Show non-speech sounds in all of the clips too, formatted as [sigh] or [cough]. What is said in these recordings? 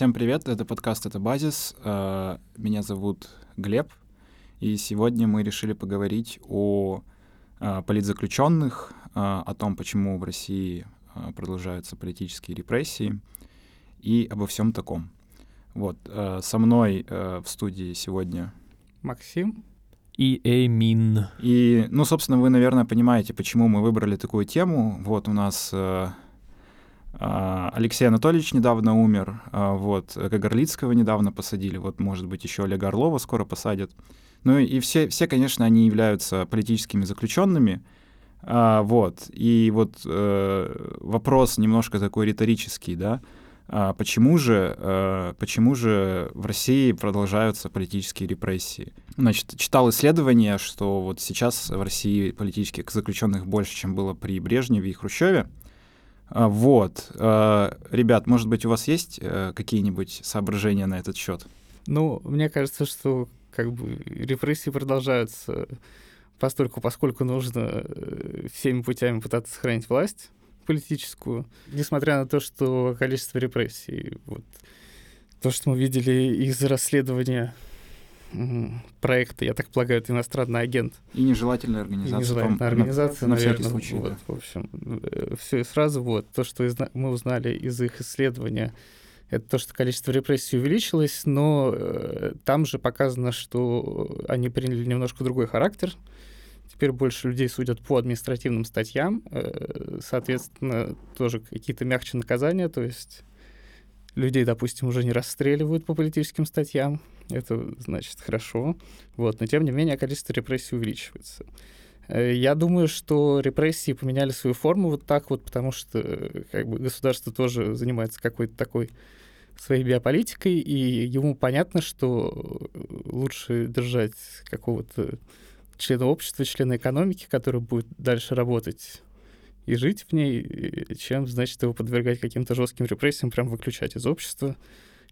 Всем привет, это подкаст «Это базис». Э, меня зовут Глеб, и сегодня мы решили поговорить о э, политзаключенных, э, о том, почему в России продолжаются политические репрессии и обо всем таком. Вот, со мной в студии сегодня Максим и Эмин. И, ну, собственно, вы, наверное, понимаете, почему мы выбрали такую тему. Вот у нас Алексей Анатольевич недавно умер, а, вот, Кагарлицкого недавно посадили, вот, может быть, еще Олега Орлова скоро посадят. Ну и все, все конечно, они являются политическими заключенными, а, вот, и вот э, вопрос немножко такой риторический, да, а почему же, э, почему же в России продолжаются политические репрессии? Значит, читал исследование, что вот сейчас в России политических заключенных больше, чем было при Брежневе и Хрущеве, а, вот. А, ребят, может быть, у вас есть э, какие-нибудь соображения на этот счет? Ну, мне кажется, что как бы репрессии продолжаются постольку, поскольку нужно э, всеми путями пытаться сохранить власть политическую, несмотря на то, что количество репрессий, вот то, что мы видели из расследования проекта, я так полагаю, это иностранный агент. И нежелательная организация. И нежелательная организация, на, наверное. На случай, вот, да. В общем, э, все и сразу вот. То, что мы узнали из их исследования, это то, что количество репрессий увеличилось, но э, там же показано, что они приняли немножко другой характер. Теперь больше людей судят по административным статьям, э, соответственно, тоже какие-то мягче наказания, то есть людей, допустим, уже не расстреливают по политическим статьям, это значит хорошо, вот, но тем не менее количество репрессий увеличивается. Э, я думаю, что репрессии поменяли свою форму вот так вот, потому что э, как бы, государство тоже занимается какой-то такой своей биополитикой, и ему понятно, что лучше держать какого-то члена общества, члена экономики, который будет дальше работать и жить в ней, чем, значит, его подвергать каким-то жестким репрессиям, прям выключать из общества.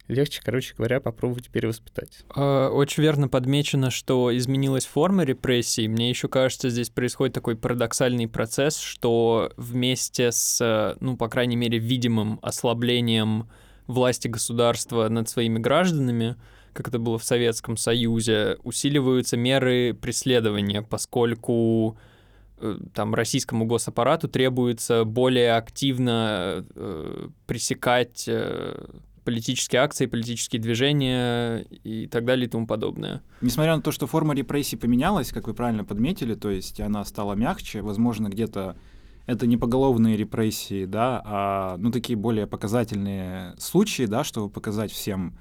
Легче, короче говоря, попробовать перевоспитать. А, очень верно подмечено, что изменилась форма репрессий. Мне еще кажется, здесь происходит такой парадоксальный процесс, что вместе с, ну, по крайней мере, видимым ослаблением власти государства над своими гражданами, как это было в Советском Союзе, усиливаются меры преследования, поскольку Э, там российскому госаппарату требуется более активно э, пресекать э, политические акции, политические движения и так далее и тому подобное. Несмотря на то, что форма репрессий поменялась, как вы правильно подметили, то есть она стала мягче, возможно, где-то это не поголовные репрессии, да, а ну такие более показательные случаи, да, чтобы показать всем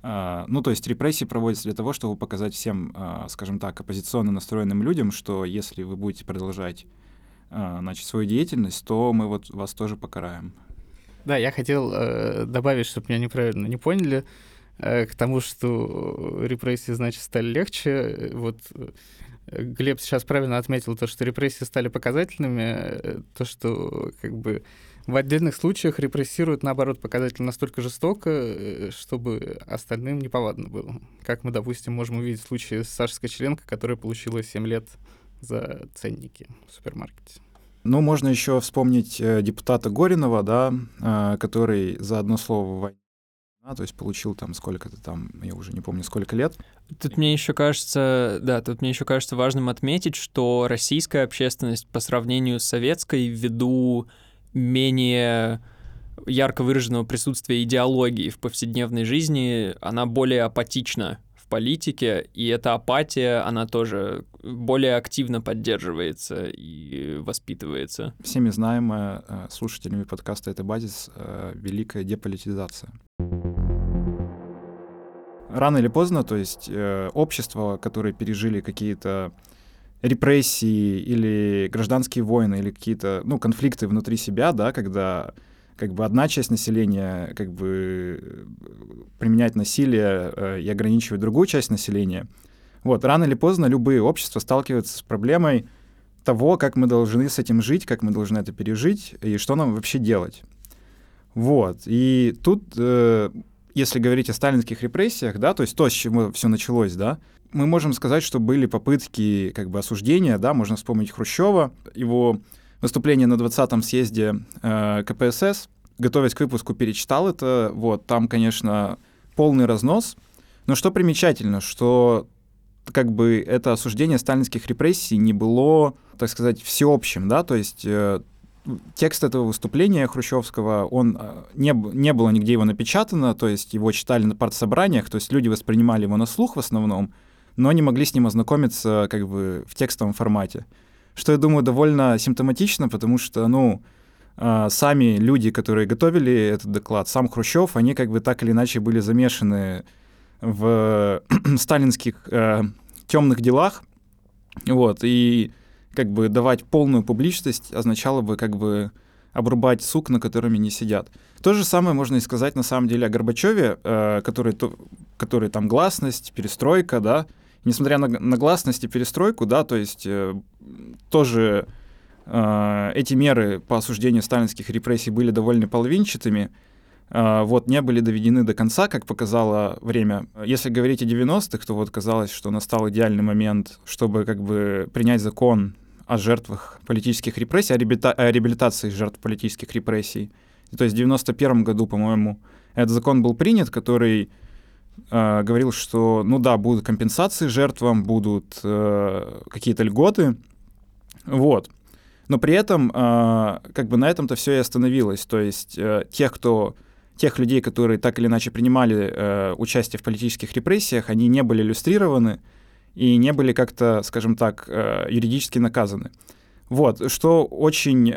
а, ну, то есть репрессии проводятся для того, чтобы показать всем, а, скажем так, оппозиционно настроенным людям, что если вы будете продолжать а, значит, свою деятельность, то мы вот вас тоже покараем. Да, я хотел э, добавить, чтобы меня неправильно не поняли, э, к тому, что репрессии, значит, стали легче. Вот э, Глеб сейчас правильно отметил то, что репрессии стали показательными, э, то, что как бы в отдельных случаях репрессируют, наоборот, показатель настолько жестоко, э, чтобы остальным неповадно было. Как мы, допустим, можем увидеть в случае с Сашей Скочеленко, которая получила 7 лет за ценники в супермаркете. Ну, можно еще вспомнить э, депутата Горинова, да, э, который за одно слово в войне а, то есть получил там сколько-то там, я уже не помню, сколько лет. Тут мне еще кажется, да, тут мне еще кажется важным отметить, что российская общественность по сравнению с советской ввиду менее ярко выраженного присутствия идеологии в повседневной жизни, она более апатична политике, и эта апатия, она тоже более активно поддерживается и воспитывается. Всеми знаемая э, слушателями подкаста «Это базис» э, великая деполитизация. Рано или поздно, то есть э, общества, которые пережили какие-то репрессии или гражданские войны или какие-то ну, конфликты внутри себя, да, когда как бы одна часть населения как бы применяет насилие э, и ограничивает другую часть населения. Вот, рано или поздно любые общества сталкиваются с проблемой того, как мы должны с этим жить, как мы должны это пережить и что нам вообще делать. Вот, и тут, э, если говорить о сталинских репрессиях, да, то есть то, с чего все началось, да, мы можем сказать, что были попытки как бы осуждения, да, можно вспомнить Хрущева, его выступление на 20-м съезде э, КПСС, готовясь к выпуску, перечитал это. Вот, там, конечно, полный разнос. Но что примечательно, что как бы это осуждение сталинских репрессий не было, так сказать, всеобщим, да, то есть э, текст этого выступления Хрущевского, он э, не, не было нигде его напечатано, то есть его читали на партсобраниях, то есть люди воспринимали его на слух в основном, но не могли с ним ознакомиться как бы в текстовом формате. Что, я думаю, довольно симптоматично, потому что, ну, э, сами люди, которые готовили этот доклад, сам Хрущев, они как бы так или иначе были замешаны в [clears throat] сталинских э, темных делах, вот, и как бы давать полную публичность означало бы как бы обрубать сук, на которыми не сидят. То же самое можно и сказать на самом деле о Горбачеве, э, который, то, который там гласность, перестройка, да, несмотря на, на гласность и перестройку, да, то есть э, тоже э, эти меры по осуждению сталинских репрессий были довольно половинчатыми, а, вот, не были доведены до конца, как показало время. Если говорить о 90-х, то вот казалось, что настал идеальный момент, чтобы как бы принять закон о жертвах политических репрессий, о, реабилита- о реабилитации жертв политических репрессий. То есть в 91 году, по-моему, этот закон был принят, который э, говорил, что, ну да, будут компенсации жертвам, будут э, какие-то льготы, вот. Но при этом, э, как бы на этом-то все и остановилось. То есть э, тех, кто тех людей, которые так или иначе принимали э, участие в политических репрессиях, они не были иллюстрированы и не были как-то, скажем так, э, юридически наказаны. Вот, что очень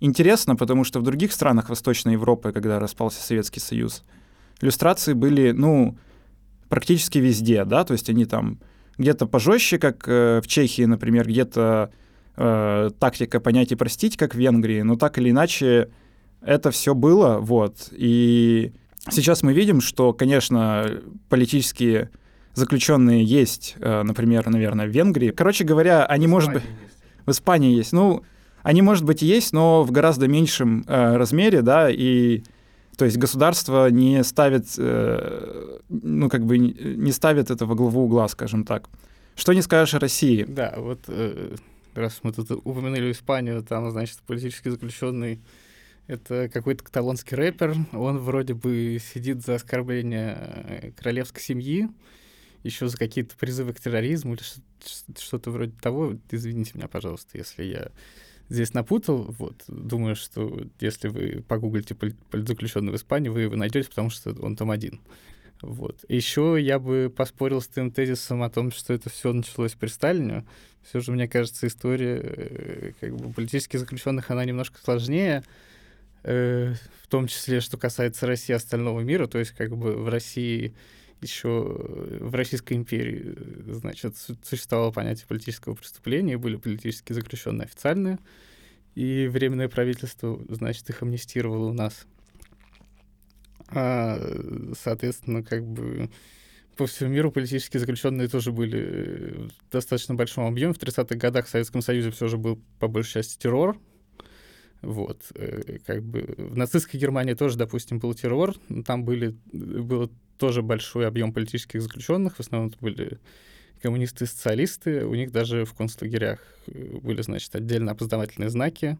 интересно, потому что в других странах Восточной Европы, когда распался Советский Союз, иллюстрации были, ну, практически везде, да, то есть они там где-то пожестче, как э, в Чехии, например, где-то э, тактика понять и простить, как в Венгрии, но так или иначе это все было, вот. И сейчас мы видим, что, конечно, политические заключенные есть, э, например, наверное, в Венгрии. Короче говоря, они, в может быть... В Испании есть. Ну, они, может быть, и есть, но в гораздо меньшем э, размере, да, и то есть государство не ставит, э, ну, как бы не ставит это во главу угла, скажем так. Что не скажешь о России? Да, вот э, раз мы тут упомянули Испанию, там, значит, политически заключенный это какой-то каталонский рэпер. Он вроде бы сидит за оскорбление э, королевской семьи, еще за какие-то призывы к терроризму или что-то вроде того. Извините меня, пожалуйста, если я здесь напутал. Вот. Думаю, что если вы погуглите политзаключенного в Испании, вы его найдете, потому что он там один. Вот. Еще я бы поспорил с тем тезисом о том, что это все началось при Сталине. Все же, мне кажется, история э, как бы, политических заключенных, она немножко сложнее. Э, в том числе, что касается России и остального мира, то есть как бы в России еще в Российской империи, значит, существовало понятие политического преступления, были политические заключенные официальные, и Временное правительство, значит, их амнистировало у нас. А, соответственно, как бы по всему миру политические заключенные тоже были в достаточно большом объеме. В 30-х годах в Советском Союзе все же был по большей части террор, вот, э, как бы в нацистской Германии тоже, допустим, был террор, там были, был тоже большой объем политических заключенных, в основном это были коммунисты и социалисты, у них даже в концлагерях э, были, значит, отдельно опознавательные знаки,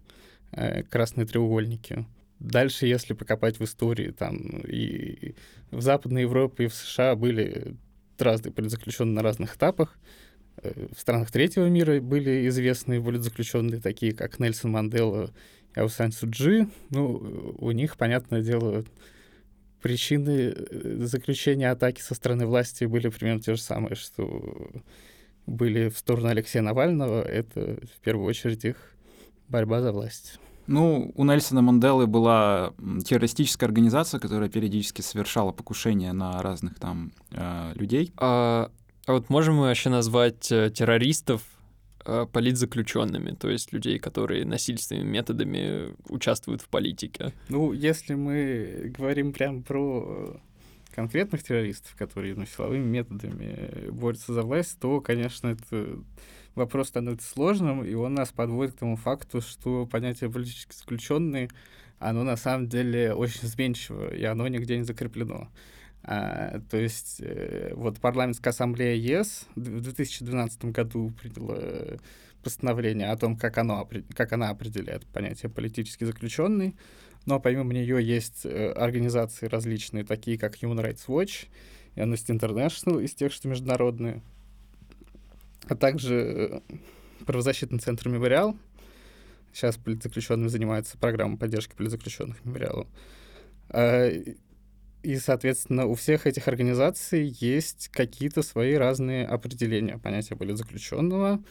э, красные треугольники. Дальше, если покопать в истории, там и в Западной Европе, и в США были разные политзаключенные на разных этапах. В странах третьего мира были известные политзаключенные, такие как Нельсон Мандела а у Сан Суджи, ну, у них, понятное дело, причины э, заключения атаки со стороны власти были примерно те же самые, что были в сторону Алексея Навального. Это, в первую очередь, их борьба за власть. Ну, у Нельсона Манделы была террористическая организация, которая периодически совершала покушения на разных там э, людей. А, а вот можем мы вообще назвать э, террористов политзаключенными, то есть людей, которые насильственными методами участвуют в политике. Ну, если мы говорим прям про конкретных террористов, которые ну, силовыми методами борются за власть, то, конечно, это вопрос становится сложным, и он нас подводит к тому факту, что понятие политически заключенный, оно на самом деле очень изменчиво, и оно нигде не закреплено. А, то есть э, вот парламентская ассамблея ЕС в 2012 году приняла постановление о том, как, оно, как она определяет понятие политически заключенный, но помимо нее есть э, организации различные, такие как Human Rights Watch Amnesty International из тех, что международные, а также э, правозащитный центр «Мемориал». Сейчас политзаключенными занимается программа поддержки политзаключенных «Мемориалу». И, соответственно, у всех этих организаций есть какие-то свои разные определения понятия политзаключенного.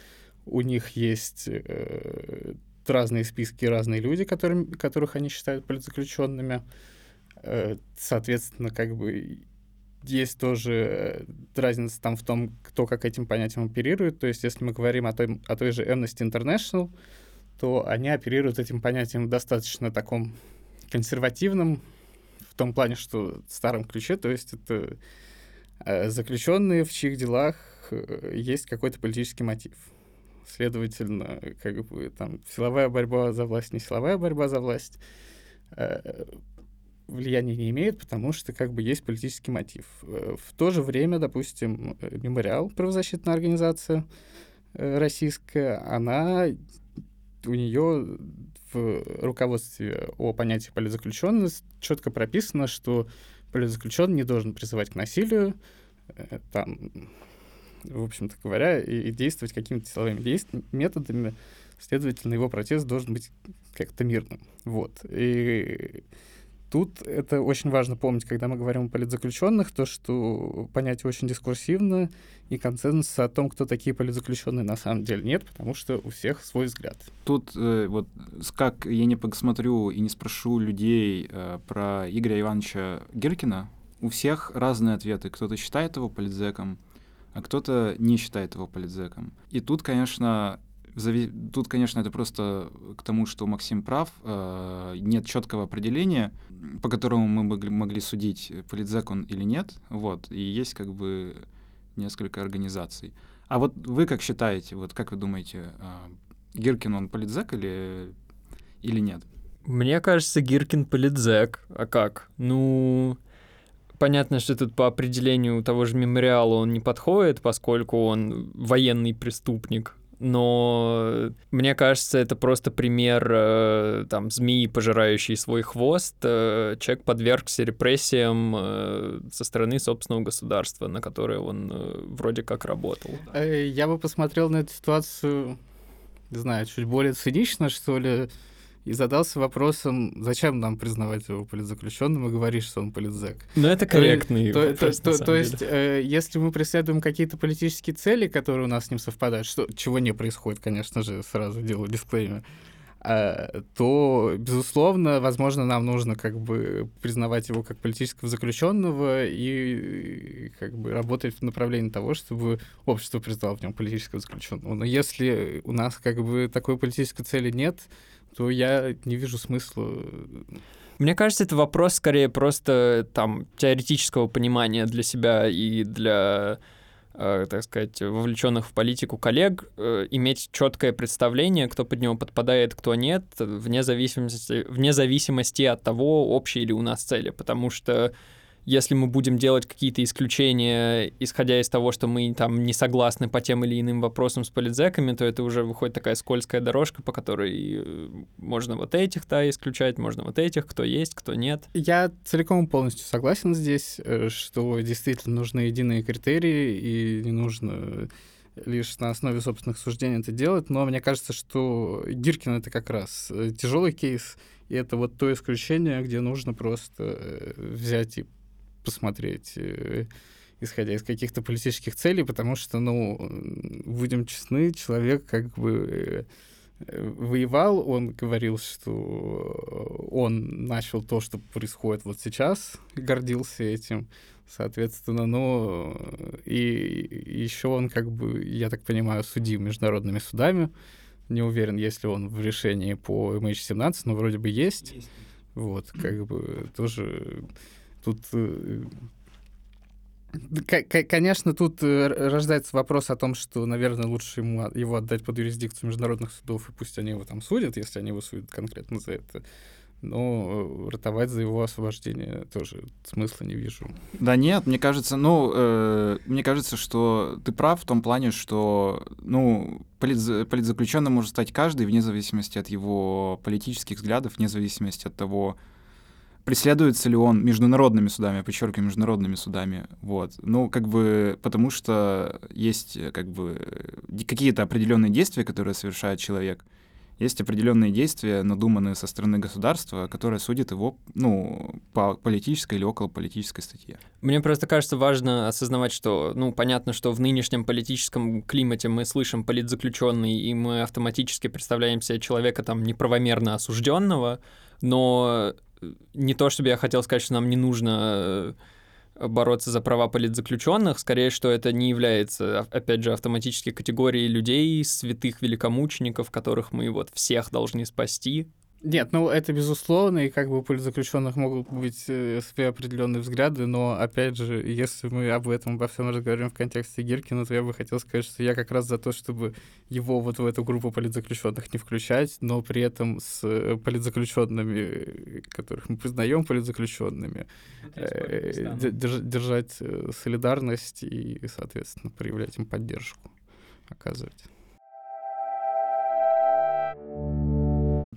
У них есть э, разные списки, разные люди, которым, которых они считают политзаключенными. Э, соответственно, как бы есть тоже разница там в том, кто как этим понятием оперирует. То есть, если мы говорим о той, о той же Amnesty International, то они оперируют этим понятием в достаточно таком консервативном, том плане, что в старом ключе, то есть это э, заключенные, в чьих делах э, есть какой-то политический мотив. Следовательно, как бы там силовая борьба за власть, не силовая борьба за власть э, влияния не имеет, потому что как бы есть политический мотив. В то же время, допустим, Мемориал, правозащитная организация российская, она у нее в руководстве о понятии политзаключенность четко прописано, что политзаключенный не должен призывать к насилию, э, там, в общем-то говоря, и, и действовать какими-то силовыми действиями, методами, следовательно, его протест должен быть как-то мирным. Вот. И Тут это очень важно помнить, когда мы говорим о политзаключенных, то, что понятие очень дискурсивно, и консенсуса о том, кто такие политзаключенные, на самом деле нет, потому что у всех свой взгляд. Тут э, вот как я не посмотрю и не спрошу людей э, про Игоря Ивановича Гиркина, у всех разные ответы. Кто-то считает его политзеком, а кто-то не считает его политзеком. И тут, конечно, Тут, конечно, это просто к тому, что Максим прав. Э, нет четкого определения, по которому мы могли, судить, политзек он или нет. Вот. И есть как бы несколько организаций. А вот вы как считаете, вот как вы думаете, э, Гиркин он политзек или, или нет? Мне кажется, Гиркин политзек. А как? Ну, понятно, что тут по определению того же мемориала он не подходит, поскольку он военный преступник но мне кажется, это просто пример э, там змеи, пожирающей свой хвост. Э, человек подвергся репрессиям э, со стороны собственного государства, на которое он вроде как работал. Я бы посмотрел на эту ситуацию, не знаю, чуть более цинично, что ли, и задался вопросом, зачем нам признавать его политзаключенным и говорить, что он политзек. Ну, это корректный то, вопрос, то, то, то есть, э, если мы преследуем какие-то политические цели, которые у нас с ним совпадают, что, чего не происходит, конечно же, сразу делаю дисклеймер, э, то, безусловно, возможно, нам нужно как бы признавать его как политического заключенного и как бы работать в направлении того, чтобы общество признало в нем политического заключенного. Но если у нас как бы такой политической цели нет, то я не вижу смысла. Мне кажется, это вопрос скорее просто там теоретического понимания для себя и для э, так сказать, вовлеченных в политику коллег, э, иметь четкое представление, кто под него подпадает, кто нет, вне зависимости, вне зависимости от того, общие ли у нас цели. Потому что если мы будем делать какие-то исключения, исходя из того, что мы там не согласны по тем или иным вопросам с политзеками, то это уже выходит такая скользкая дорожка, по которой э, можно вот этих, да, исключать, можно вот этих, кто есть, кто нет. Я целиком полностью согласен здесь, э, что действительно нужны единые критерии, и не нужно лишь на основе собственных суждений это делать, но мне кажется, что Гиркин это как раз э, тяжелый кейс, и это вот то исключение, где нужно просто взять и посмотреть, э, исходя из каких-то политических целей, потому что, ну, будем честны, человек как бы э, воевал, он говорил, что он начал то, что происходит вот сейчас, гордился этим, соответственно, но и еще он как бы, я так понимаю, судим международными судами, не уверен, есть ли он в решении по MH17, но вроде бы есть. есть. Вот, как бы тоже Тут э, Конечно, тут э, рождается вопрос о том, что, наверное, лучше ему его отдать под юрисдикцию международных судов, и пусть они его там судят, если они его судят конкретно за это. но ратовать за его освобождение тоже смысла не вижу. Да нет, мне кажется, ну, э, мне кажется, что ты прав в том плане, что, ну, политз, политзаключенным может стать каждый вне зависимости от его политических взглядов, вне зависимости от того, преследуется ли он международными судами, подчеркиваю, международными судами, вот. Ну, как бы, потому что есть, как бы, какие-то определенные действия, которые совершает человек, есть определенные действия, надуманные со стороны государства, которое судит его, ну, по политической или околополитической статье. Мне просто кажется важно осознавать, что, ну, понятно, что в нынешнем политическом климате мы слышим политзаключенный, и мы автоматически представляем себе человека там неправомерно осужденного, но не то, чтобы я хотел сказать, что нам не нужно э, бороться за права политзаключенных, скорее, что это не является, опять же, автоматически категорией людей, святых великомучеников, которых мы вот всех должны спасти, нет, ну это безусловно, и как бы у политзаключенных могут быть э, свои определенные взгляды, но опять же, если мы об этом обо всем разговариваем в контексте Гиркина, то я бы хотел сказать, что я как раз за то, чтобы его вот в эту группу политзаключенных не включать, но при этом с э, политзаключенными, которых мы признаем политзаключенными, э, держать э, солидарность и, соответственно, проявлять им поддержку, оказывать.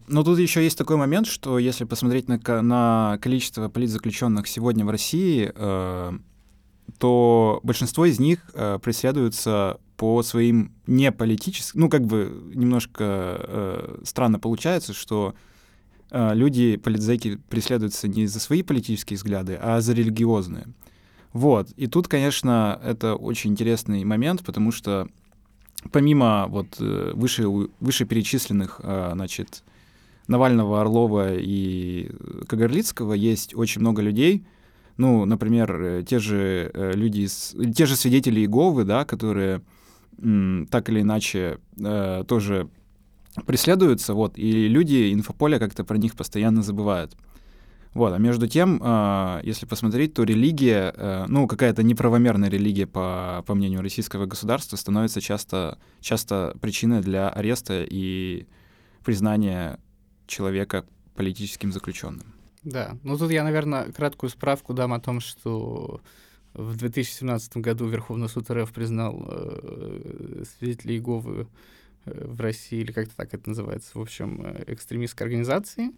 Но тут еще есть такой момент, что если посмотреть на, на количество политзаключенных сегодня в России, э, то большинство из них э, преследуются по своим не политическим, ну как бы немножко э, странно получается, что э, люди, политзеки, преследуются не за свои политические взгляды, а за религиозные. Вот. И тут, конечно, это очень интересный момент, потому что помимо вот э, выше, вышеперечисленных, э, значит, Навального, Орлова и Кагарлицкого есть очень много людей, ну, например, э, те же э, люди, те же свидетели Иеговы, да, которые так или иначе э, тоже преследуются, вот, и люди инфополя как-то про них постоянно забывают. Вот, а между тем, э, если посмотреть, то религия, э, ну, какая-то неправомерная религия, по, по мнению российского государства, становится часто, часто причиной для ареста и признания человека политическим заключенным. Да, ну тут я, наверное, краткую справку дам о том, что в 2017 году Верховный суд РФ признал э, свидетелей Иеговы э, в России, или как-то так это называется, в общем, э, экстремистской организации.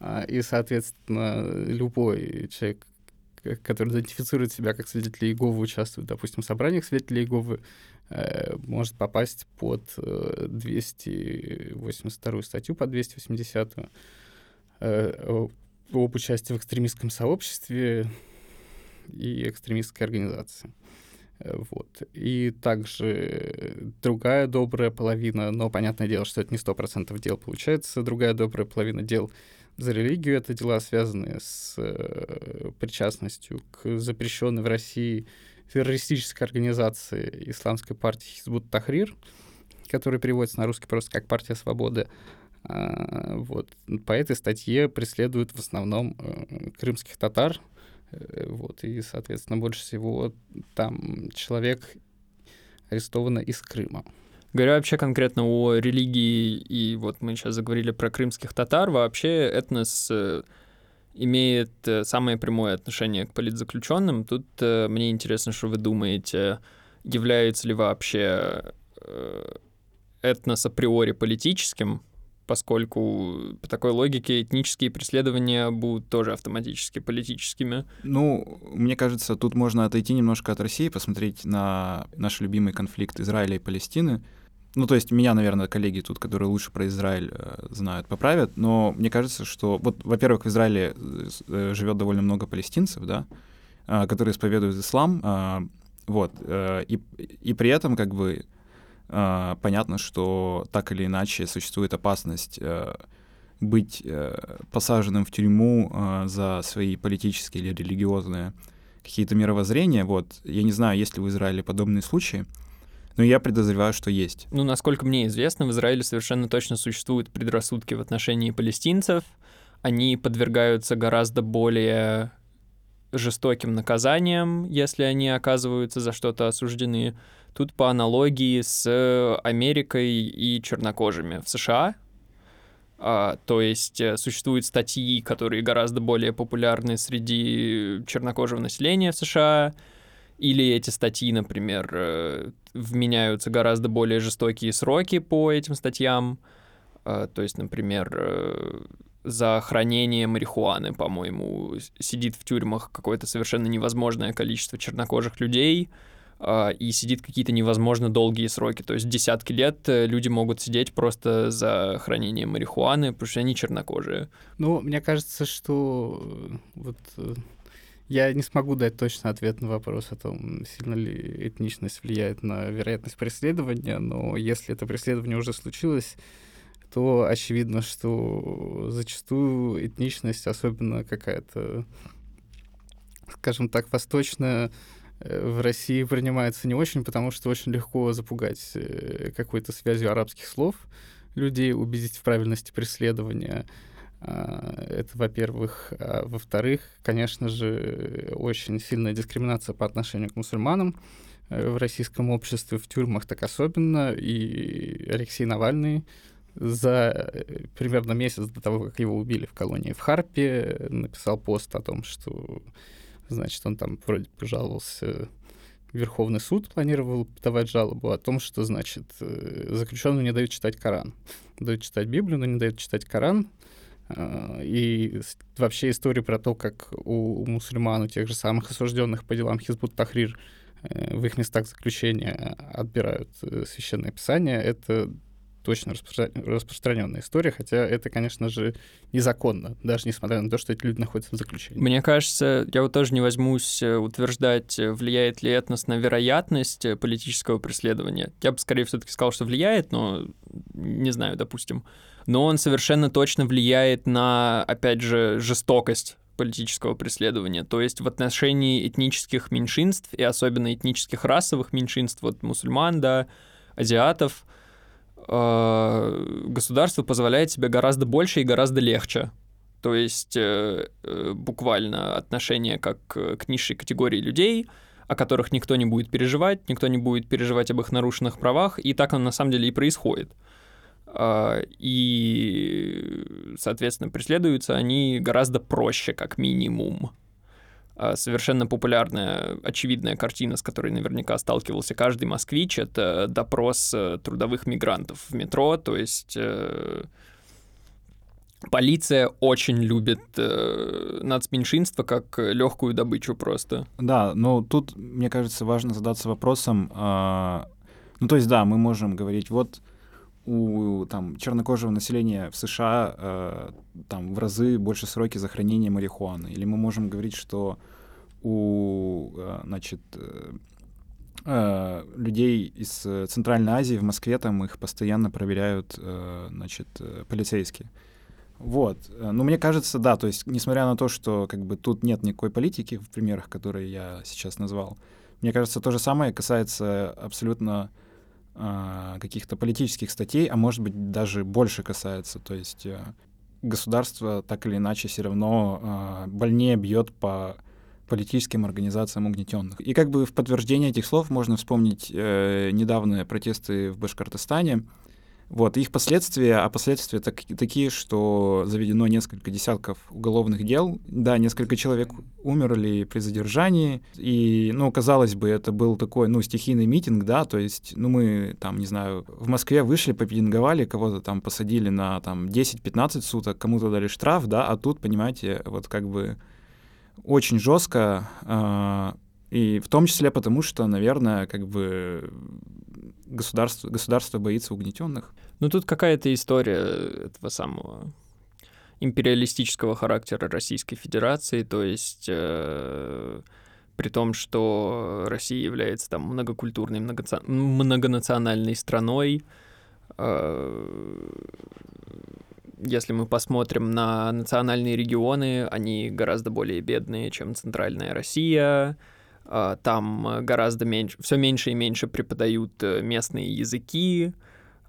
Э, и, соответственно, любой человек, который идентифицирует себя как свидетель Иеговы, участвует, допустим, в собраниях свидетелей Иеговы, может попасть под э, 282 статью, под 280 э, об участии в экстремистском сообществе и экстремистской организации. Э, вот. И также другая добрая половина, но понятное дело, что это не сто процентов дел получается, другая добрая половина дел за религию — это дела, связанные с э, причастностью к запрещенной в России террористической организации исламской партии Хизбут Тахрир, которая переводится на русский просто как «Партия свободы». А, вот. По этой статье преследуют в основном э, крымских татар, э, вот, и, соответственно, больше всего там человек арестовано из Крыма. Говоря вообще конкретно о религии, и вот мы сейчас заговорили про крымских татар, вообще этнос э, имеет э, самое прямое отношение к политзаключенным. Тут э, мне интересно, что вы думаете, является ли вообще этнос априори политическим, поскольку по такой логике этнические преследования будут тоже автоматически политическими. Ну, мне кажется, тут можно отойти немножко от России, посмотреть на наш любимый конфликт Израиля и Палестины. Ну, то есть меня, наверное, коллеги тут, которые лучше про Израиль э, знают, поправят, но мне кажется, что, вот, во-первых, в Израиле э, живет довольно много палестинцев, да, э, которые исповедуют ислам, э, вот, э, и, и при этом, как бы, э, понятно, что так или иначе существует опасность э, быть э, посаженным в тюрьму э, за свои политические или религиозные какие-то мировоззрения, вот, я не знаю, есть ли в Израиле подобные случаи, но я подозреваю, что есть. Ну, насколько мне известно, в Израиле совершенно точно существуют предрассудки в отношении палестинцев. Они подвергаются гораздо более жестоким наказаниям, если они оказываются за что-то осуждены. Тут по аналогии с Америкой и чернокожими в США. А, то есть э, существуют статьи, которые гораздо более популярны среди чернокожего населения в США, или эти статьи, например, э, вменяются гораздо более жестокие сроки по этим статьям. А, то есть, например, э, за хранение марихуаны, по-моему, сидит в тюрьмах какое-то совершенно невозможное количество чернокожих людей, и сидит какие-то невозможно долгие сроки. То есть десятки лет э, люди могут сидеть просто за хранение марихуаны, потому что они чернокожие. Ну, мне кажется, что э, вот э, я не смогу дать точный ответ на вопрос о том, сильно ли этничность влияет на вероятность преследования, но если это преследование уже случилось, то очевидно, что зачастую этничность, особенно какая-то, скажем так, восточная, Э, в России принимается не очень, потому что очень легко запугать э, какой-то связью арабских слов людей, убедить в правильности преследования. А, это, во-первых. А, во-вторых, конечно же, очень сильная дискриминация по отношению к мусульманам э, в российском обществе, в тюрьмах так особенно. И Алексей Навальный за примерно месяц до того, как его убили в колонии в Харпе, написал пост о том, что Значит, он там вроде пожаловался Верховный суд, планировал подавать жалобу о том, что, значит, э, заключенным не дают читать Коран. Дают читать Библию, но не дают читать Коран. А, и вообще история про то, как у мусульман, у тех же самых осужденных по делам Хизбут Тахрир э, в их местах заключения отбирают э, священное писание, это точно распро... распространенная история, хотя это, конечно же, незаконно, даже несмотря на то, что эти люди находятся в заключении. Мне кажется, я вот тоже не возьмусь э, утверждать, влияет ли этнос на вероятность политического преследования. Я бы скорее все-таки сказал, что влияет, но не знаю, допустим. Но он совершенно точно влияет на, опять же, жестокость политического преследования. То есть в отношении этнических меньшинств и особенно этнических расовых меньшинств, вот мусульман, да, азиатов, э, государство позволяет себе гораздо больше и гораздо легче. То есть э, э, буквально отношение как к низшей категории людей, о которых никто не будет переживать, никто не будет переживать об их нарушенных правах, и так оно на самом деле и происходит. Э, и, соответственно, преследуются они гораздо проще, как минимум. А, совершенно популярная, очевидная картина, с которой наверняка сталкивался каждый москвич, это допрос э, трудовых мигрантов в метро, то есть э, полиция очень любит э, нацменьшинство как легкую добычу просто. Да, но тут, мне кажется, важно задаться вопросом, э, ну то есть да, мы можем говорить, вот у там, чернокожего населения в США э, там в разы больше сроки за хранение марихуаны. Или мы можем говорить, что у э, значит, э, э, людей из Центральной Азии в Москве там их постоянно проверяют э, значит, э, полицейские. Вот. Ну, мне кажется, да, то есть, несмотря на то, что как бы тут нет никакой политики в примерах, которые я сейчас назвал, мне кажется, то же самое касается абсолютно каких-то политических статей, а может быть даже больше касается. То есть э, государство так или иначе все равно а, больнее бьет по политическим организациям угнетенных. И как бы в подтверждение этих слов можно вспомнить э, недавние протесты в Башкортостане, вот, их последствия, а последствия так, такие, что заведено несколько десятков уголовных дел. Да, несколько человек умерли при задержании. И, ну, казалось бы, это был такой, ну, стихийный митинг, да, то есть, ну, мы там, не знаю, в Москве вышли, попидинговали, кого-то там посадили на там 10-15 суток, кому-то дали штраф, да, а тут, понимаете, вот как бы очень жестко, э, и в том числе потому, что, наверное, как бы государство, государство боится угнетенных. Ну, тут какая-то история этого самого империалистического характера Российской Федерации, то есть э, при том, что Россия является там многокультурной, многонациональной страной, э, если мы посмотрим на национальные регионы, они гораздо более бедные, чем центральная Россия, там гораздо меньше, все меньше и меньше преподают э, местные языки,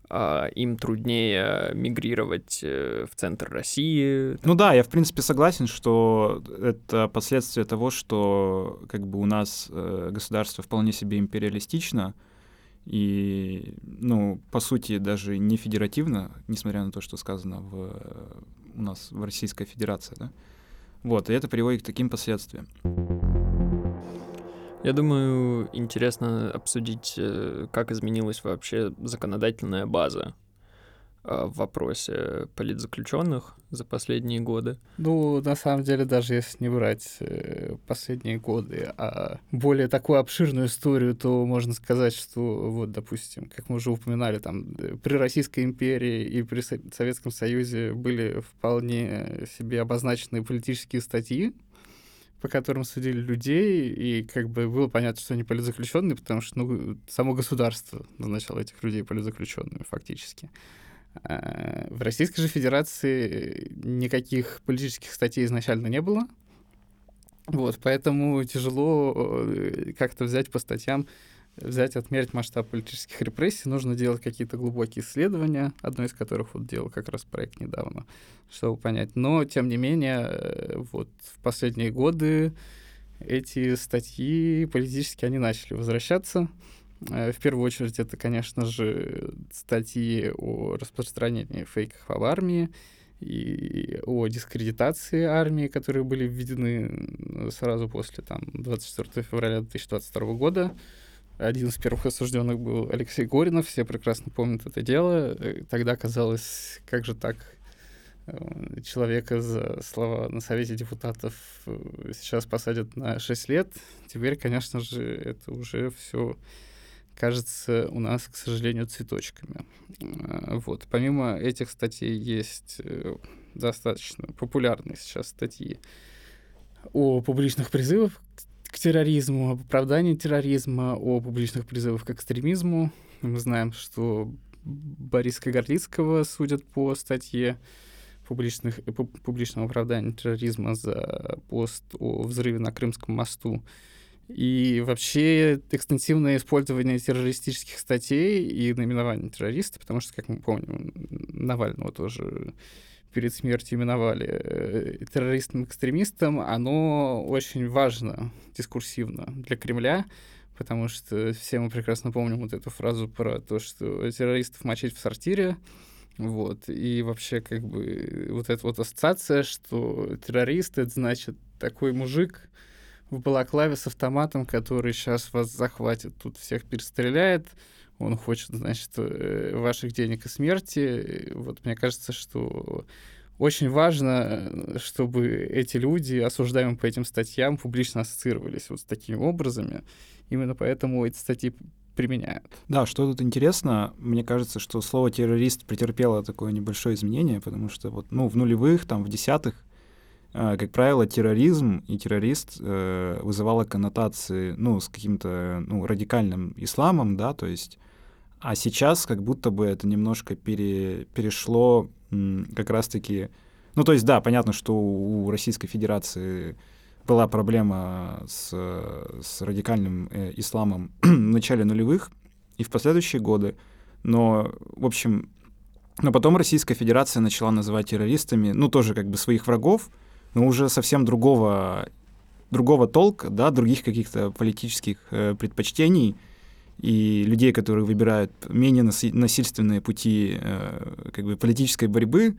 а, им труднее мигрировать э, в центр России. Ну да, я в принципе согласен, что это последствия того, что как бы у нас э, государство вполне себе империалистично, и, ну, по сути, даже не федеративно, несмотря на то, что сказано в, у нас в Российской Федерации, да. Вот, и это приводит к таким последствиям. Я думаю, интересно обсудить, э, как изменилась вообще законодательная база а, в вопросе политзаключенных за последние годы? Ну, на самом деле, даже если не брать э, последние годы, а более такую обширную историю, то можно сказать, что, вот, допустим, как мы уже упоминали, там, э, при Российской империи и при Советском Союзе были вполне себе обозначенные политические статьи, по которым судили людей, и как бы было понятно, что они политзаключенные, потому что ну, само государство назначало этих людей политзаключенными фактически. А, в Российской же Федерации никаких политических статей изначально не было. Вот, поэтому тяжело э, как-то взять по статьям, взять, отмерить масштаб политических репрессий. Нужно делать какие-то глубокие исследования, одно из которых вот делал как раз проект недавно, чтобы понять. Но, тем не менее, э, вот в последние годы эти статьи политически они начали возвращаться. Э, в первую очередь, это, конечно же, статьи о распространении фейков об армии и о дискредитации армии, которые были введены сразу после там, 24 февраля 2022 года. Один из первых осужденных был Алексей Горинов, все прекрасно помнят это дело. Э, тогда казалось, как же так э, человека за слова на Совете депутатов сейчас посадят на 6 лет. Теперь, конечно же, это уже все кажется у нас, к сожалению, цветочками. Э, вот. Помимо этих статей есть э, достаточно популярные сейчас статьи о публичных призывах к терроризму, об оправдании терроризма, о публичных призывах к экстремизму. Мы знаем, что Бориска Горлицкого судят по статье публичных, по публичному оправданию терроризма за пост о взрыве на Крымском мосту. И вообще экстенсивное использование террористических статей и наименование террориста, потому что, как мы помним, Навального тоже перед смертью именовали э, террористом-экстремистом, оно очень важно дискурсивно для Кремля, потому что все мы прекрасно помним вот эту фразу про то, что террористов мочить в сортире, вот, и вообще как бы вот эта вот ассоциация, что террорист — это значит такой мужик, в балаклаве с автоматом, который сейчас вас захватит, тут всех перестреляет, он хочет, значит, э, ваших денег и смерти. Вот мне кажется, что очень важно, чтобы эти люди, осуждаемые по этим статьям, публично ассоциировались вот с такими образами. Именно поэтому эти статьи применяют. Да, что тут интересно, мне кажется, что слово террорист претерпело такое небольшое изменение, потому что вот, ну, в нулевых, там, в десятых а, как правило, терроризм и террорист э, вызывало коннотации, ну, с каким-то, ну, радикальным исламом, да, то есть, а сейчас как будто бы это немножко пере, перешло как раз-таки, ну, то есть, да, понятно, что у Российской Федерации была проблема с, с радикальным э, исламом [clears throat] в начале нулевых и в последующие годы, но, в общем, но потом Российская Федерация начала называть террористами, ну, тоже как бы своих врагов, но уже совсем другого, другого толка, да, других каких-то политических э, предпочтений и людей, которые выбирают менее насильственные пути э, как бы политической борьбы,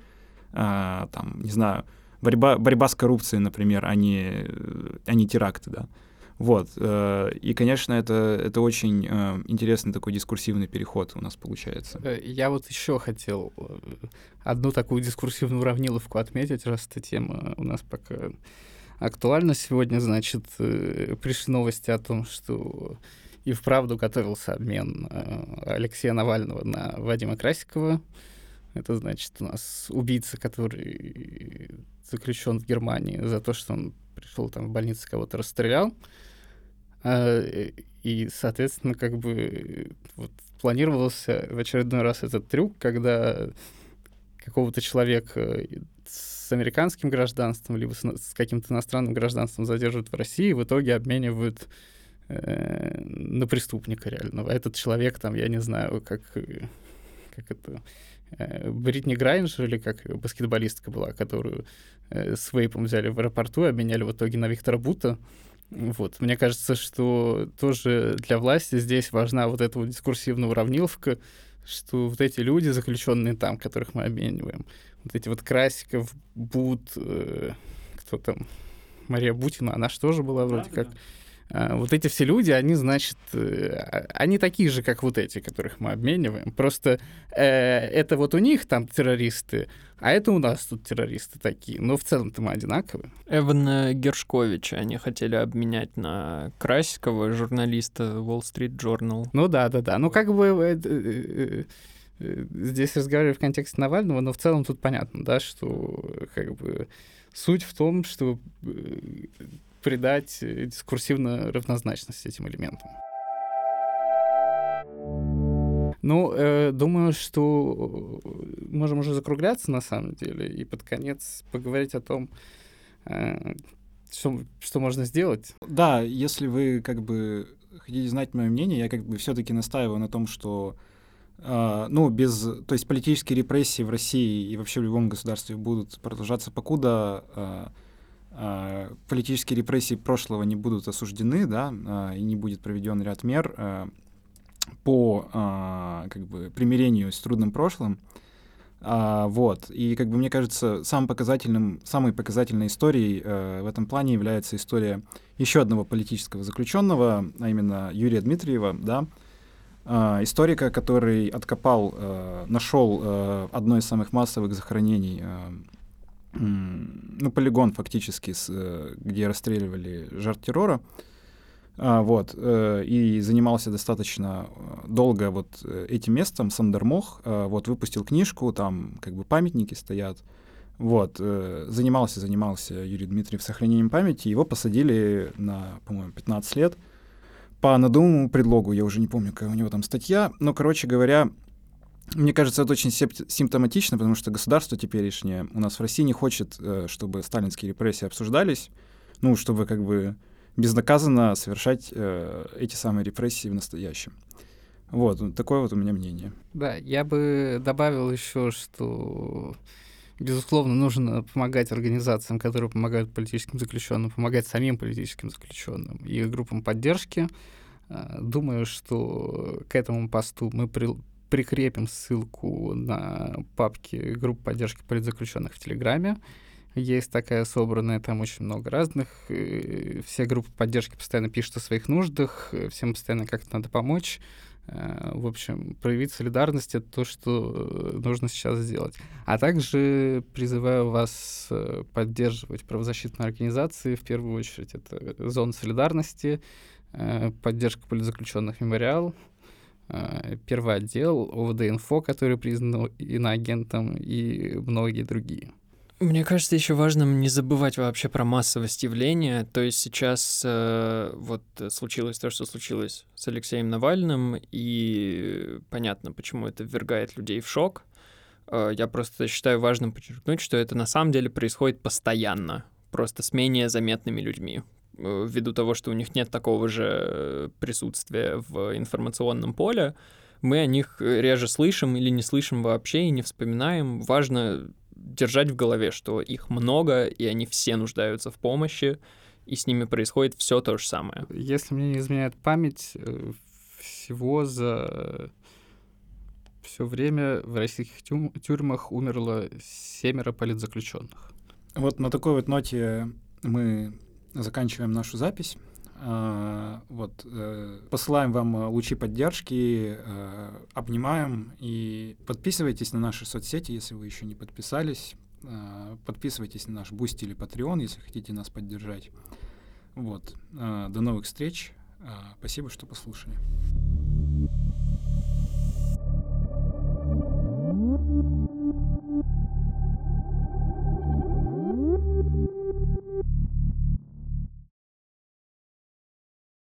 э, там, не знаю, борьба, борьба с коррупцией, например, а не, а не теракты, да. Вот. Э, и, конечно, это, это очень э, интересный такой дискурсивный переход у нас получается. Э, я вот еще хотел одну такую дискурсивную уравниловку отметить, раз эта тема у нас пока актуальна сегодня. Значит, пришли новости о том, что и вправду готовился обмен Алексея Навального на Вадима Красикова. Это значит у нас убийца, который заключен в Германии за то, что он пришел там в больницу, кого-то расстрелял. А, и, соответственно, как бы вот планировался в очередной раз этот трюк, когда какого-то человека с американским гражданством, либо с, с каким-то иностранным гражданством задерживают в России, и в итоге обменивают э, на преступника реального. Этот человек там, я не знаю, как, как это... Э, Бритни Грайнджер или как баскетболистка была, которую э, с вейпом взяли в аэропорту и обменяли в итоге на Виктора Бута. Вот. Мне кажется, что тоже для власти здесь важна вот эта вот дискурсивная уравниловка, что вот эти люди, заключенные там, которых мы обмениваем, вот эти вот Красиков, Бут, э, кто там, Мария Бутина, она же тоже была вроде да, как... Да вот эти все люди, они, значит, э, а, они такие же, как вот эти, которых мы обмениваем. Просто э, это вот у них там террористы, а это у нас тут террористы такие. Но в целом-то мы одинаковые. Эвана Гершковича они хотели обменять на Красикова, журналиста Wall Street Journal. Ну да, да, да. Ну как бы э, э, э, здесь разговариваю в контексте Навального, но в целом тут понятно, да, что как бы суть в том, что придать э, дискурсивно равнозначность этим элементам. Ну, э, думаю, что э, можем уже закругляться на самом деле и под конец поговорить о том, э, что, что можно сделать. Да, если вы как бы хотите знать мое мнение, я как бы все-таки настаиваю на том, что Uh, ну, без... То есть политические репрессии в России и вообще в любом государстве будут продолжаться, покуда а, политические репрессии прошлого не будут осуждены, да, а, и не будет проведен ряд мер а, по как бы примирению с трудным прошлым. Вот. И, как бы, мне кажется, самым показательным, самой показательной историей в этом плане является история еще одного политического заключенного, а именно Юрия Дмитриева, да, историка, который откопал, нашел одно из самых массовых захоронений ну, полигон фактически, с, э, где расстреливали жертв террора. А, вот, э, и занимался достаточно э, долго вот этим местом, Сандермох, вот, выпустил книжку, там как бы памятники стоят, вот, занимался, занимался Юрий Дмитриев сохранением памяти, его посадили на, по-моему, 15 лет. По надуманному предлогу, я уже не помню, какая у него там статья, но, короче говоря, мне кажется, это очень симптоматично, потому что государство теперешнее у нас в России не хочет, э, чтобы сталинские репрессии обсуждались, ну, чтобы как бы безнаказанно совершать э, эти самые репрессии в настоящем. Вот, такое вот у меня мнение. Да, я бы добавил еще, что безусловно, нужно помогать организациям, которые помогают политическим заключенным, помогать самим политическим заключенным и группам поддержки. Э, думаю, что к этому посту мы при, прикрепим ссылку на папки групп поддержки политзаключенных в Телеграме. Есть такая собранная, там очень много разных. Все группы поддержки постоянно пишут о своих нуждах, всем постоянно как-то надо помочь. Э, в общем, проявить солидарность — это то, что нужно сейчас сделать. А также призываю вас э, поддерживать правозащитные организации. В первую очередь это Зона солидарности, э, поддержка политзаключенных «Мемориал», Э, первый отдел ОВД-инфо, который признан иноагентом, и многие другие. Мне кажется, еще важным не забывать вообще про массовость явления. То есть сейчас э, вот случилось то, что случилось с Алексеем Навальным, и понятно, почему это ввергает людей в шок. Э, я просто считаю важным подчеркнуть, что это на самом деле происходит постоянно, просто с менее заметными людьми. Э, ввиду того, что у них нет такого же присутствия в информационном поле, мы о них реже слышим или не слышим вообще и не вспоминаем. Важно держать в голове, что их много, и они все нуждаются в помощи, и с ними происходит все то же самое. Если мне не изменяет память, э, всего за все время в российских тюрьмах умерло семеро политзаключенных. Вот на такой вот ноте мы заканчиваем нашу запись. А, вот, э, посылаем вам э, лучи поддержки, э, обнимаем и подписывайтесь на наши соцсети, если вы еще не подписались. Подписывайтесь на наш Boosty или Patreon, если хотите нас поддержать. Вот. До новых встреч. Спасибо, что послушали. Thank you.